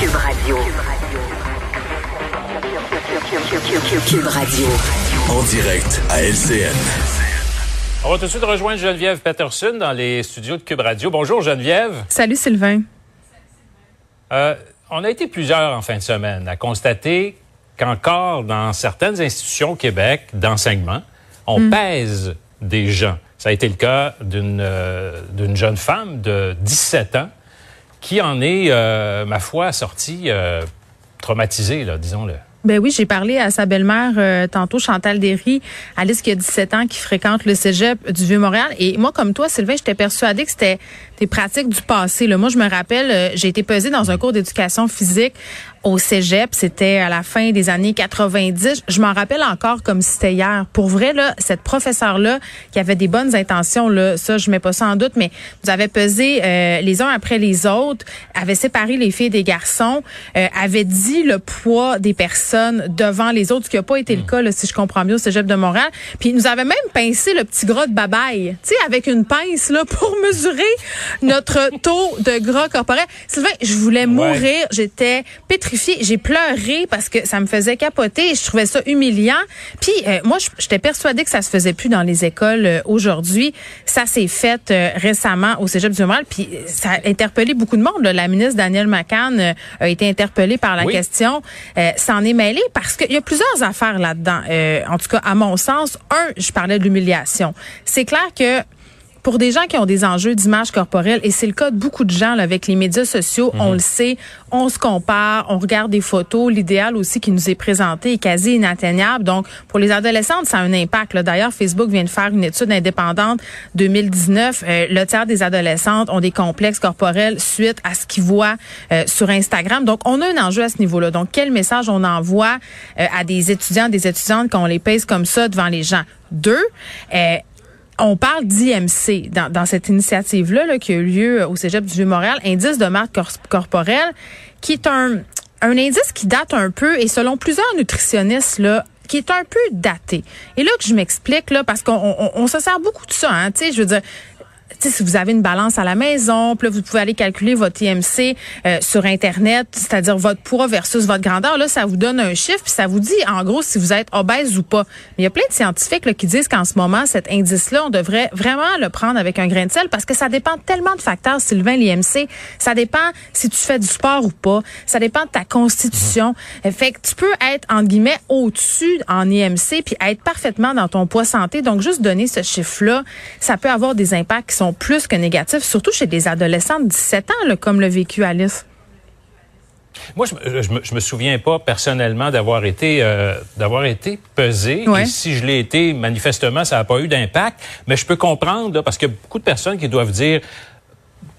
Cube Radio. Cube Radio. En direct à LCN. On va tout de suite rejoindre Geneviève Peterson dans les studios de Cube Radio. Bonjour Geneviève. Salut Sylvain. Euh, on a été plusieurs en fin de semaine à constater qu'encore dans certaines institutions au Québec d'enseignement, on Hmm. pèse des gens. Ça a été le cas d'une euh, d'une jeune femme de 17 ans qui en est, euh, ma foi, sortie euh, traumatisée, là, disons-le? Ben oui, j'ai parlé à sa belle-mère euh, tantôt, Chantal Derry, Alice qui a 17 ans, qui fréquente le cégep du Vieux-Montréal. Et moi, comme toi, Sylvain, j'étais persuadée que c'était des pratiques du passé. Là. Moi, je me rappelle, euh, j'ai été pesée dans un cours d'éducation physique au cégep. C'était à la fin des années 90. Je m'en rappelle encore comme si c'était hier. Pour vrai, là, cette professeure-là, qui avait des bonnes intentions, là, ça, je mets pas ça en doute, mais nous avait pesé euh, les uns après les autres, avait séparé les filles des garçons, euh, avait dit le poids des personnes devant les autres, ce qui n'a pas été le cas, là, si je comprends bien, au cégep de Montréal. Puis il nous avait même pincé le petit gras de babaille, tu sais, avec une pince, là, pour mesurer notre taux de gras corporel. Sylvain, je voulais mourir. J'étais pétrifiée. J'ai pleuré parce que ça me faisait capoter et je trouvais ça humiliant. Puis euh, moi, j'étais persuadée que ça se faisait plus dans les écoles euh, aujourd'hui. Ça s'est fait euh, récemment au Cégep du Montréal. Puis euh, ça a interpellé beaucoup de monde. là. La ministre Danielle McCann euh, a été interpellée par la Oui. question. Euh, S'en est mêlée parce qu'il y a plusieurs affaires là-dedans. Euh, en tout cas, à mon sens, un, je parlais de l'humiliation. C'est clair que pour des gens qui ont des enjeux d'image corporelle, et c'est le cas de beaucoup de gens là, avec les médias sociaux, on le sait, on se compare, on regarde des photos, l'idéal aussi qui nous est présenté est quasi inatteignable. Donc, pour les adolescentes, ça a un impact. D'ailleurs, Facebook vient de faire une étude indépendante 2019. Euh, le tiers des adolescentes ont des complexes corporels suite à ce qu'ils voient euh, sur Instagram. Donc, on a un enjeu à ce niveau-là. Donc, quel message on envoie euh, à des étudiants, des étudiantes qu'on les pèse comme ça devant les gens? Deux, euh, on parle d'IMC dans, cette initiative-là là, qui a eu lieu au Cégep du Vieux-Montréal, indice de marque cor- corporelle, qui est un, indice qui date un peu, et selon plusieurs nutritionnistes, là, qui est un peu daté. Et là que je m'explique, là, parce qu'on on, se sert beaucoup de ça, hein, tu sais, je veux dire, sais, si vous avez une balance à la maison, puis là, vous pouvez aller calculer votre IMC euh, sur Internet, c'est-à-dire votre poids versus votre grandeur. Là, ça vous donne un chiffre, puis ça vous dit, en gros, si vous êtes obèse ou pas. Mais il y a plein de scientifiques là, qui disent qu'en ce moment, cet indice-là, on devrait vraiment le prendre avec un grain de sel parce que ça dépend tellement de facteurs, Sylvain, l'IMC. Ça dépend si tu fais du sport ou pas. Ça dépend de ta constitution. Euh, Fait que tu peux être, entre guillemets, au-dessus en IMC, puis être parfaitement dans ton poids santé. Donc, juste donner ce chiffre-là, ça peut avoir des impacts qui sont plus que négatifs, surtout chez des adolescents de 17 ans, là, comme le vécu Alice. Moi, je, me- je, me, je me souviens pas personnellement d'avoir été euh, d'avoir été pesé. Ouais. Et si je l'ai été, manifestement, ça n'a pas eu d'impact. Mais je peux comprendre, là, parce qu'il y a beaucoup de personnes qui doivent dire,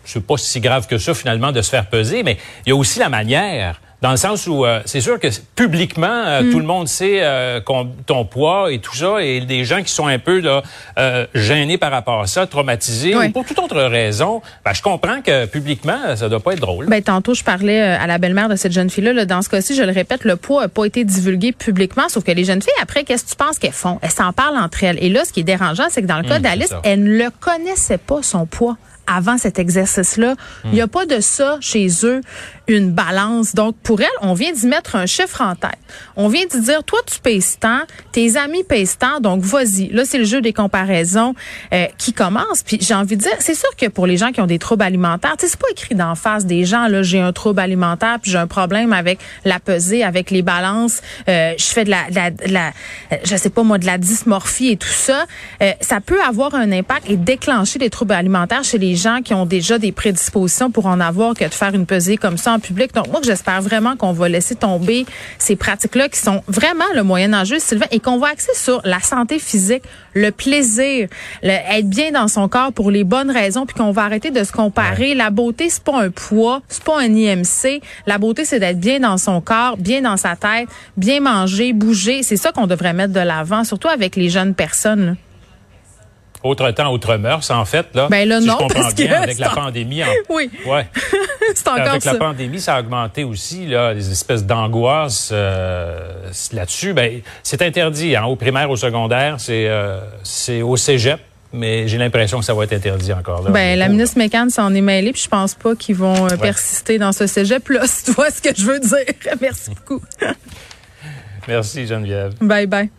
c'est pas si grave que ça finalement de se faire peser, mais il y a aussi la manière. Dans le sens où euh, c'est sûr que publiquement, euh, Mm. tout le monde sait euh, ton poids et tout ça, et des gens qui sont un peu là, euh, gênés par rapport à ça, traumatisés, Ouais. ou pour toute autre raison, ben, je comprends que publiquement, ça doit pas être drôle. Ben, tantôt, je parlais euh, à la belle-mère de cette jeune fille-là. là. Dans ce cas-ci, je le répète, le poids n'a pas été divulgué publiquement, sauf que les jeunes filles, après, qu'est-ce que tu penses qu'elles font? Elles s'en parlent entre elles. Et là, ce qui est dérangeant, c'est que dans le cas Hum, d'Alice, elle ne le connaissait pas, son poids. Avant cet exercice-là. Il n'y a pas de ça chez eux, une balance. Donc, pour elle, on vient d'y mettre un chiffre en tête. On vient d'y dire, toi, tu pèses tant, tes amis pèsent tant, donc vas-y. Là, c'est le jeu des comparaisons euh, qui commence. Puis j'ai envie de dire, c'est sûr que pour les gens qui ont des troubles alimentaires, tu sais, c'est pas écrit d'en face des gens, là, j'ai un trouble alimentaire, puis j'ai un problème avec la pesée, avec les balances, euh, je fais de la, de la, de la euh, je sais pas moi, de la dysmorphie et tout ça. Euh, ça peut avoir un impact et déclencher des troubles alimentaires chez les gens qui ont déjà des prédispositions pour en avoir que de faire une pesée comme ça en public. Donc moi, j'espère vraiment qu'on va laisser tomber ces pratiques-là qui sont vraiment le moyen enjeu, Sylvain, et qu'on va axer sur la santé physique, le plaisir, le, être bien dans son corps pour les bonnes raisons, puis qu'on va arrêter de se comparer. La beauté, c'est pas un poids, c'est pas un IMC. La beauté, c'est d'être bien dans son corps, bien dans sa tête, bien manger, bouger. C'est ça qu'on devrait mettre de l'avant, surtout avec les jeunes personnes. Là autre temps, autre mœurs, en fait. Là, ben là, si non, je comprends parce bien, que avec la en- pandémie. En... Oui. Ouais. c'est encore avec ça. la pandémie, ça a augmenté aussi là, des espèces d'angoisse euh, là-dessus. Ben, c'est interdit hein, au primaire, au secondaire, c'est euh, au cégep, mais j'ai l'impression que ça va être interdit encore. Là, Ben, la ministre Mécan s'en est mêlée, puis je pense pas qu'ils vont euh, persister dans ce cégep-là, si tu vois ce que je veux dire. Merci beaucoup. Merci Geneviève. bye bye.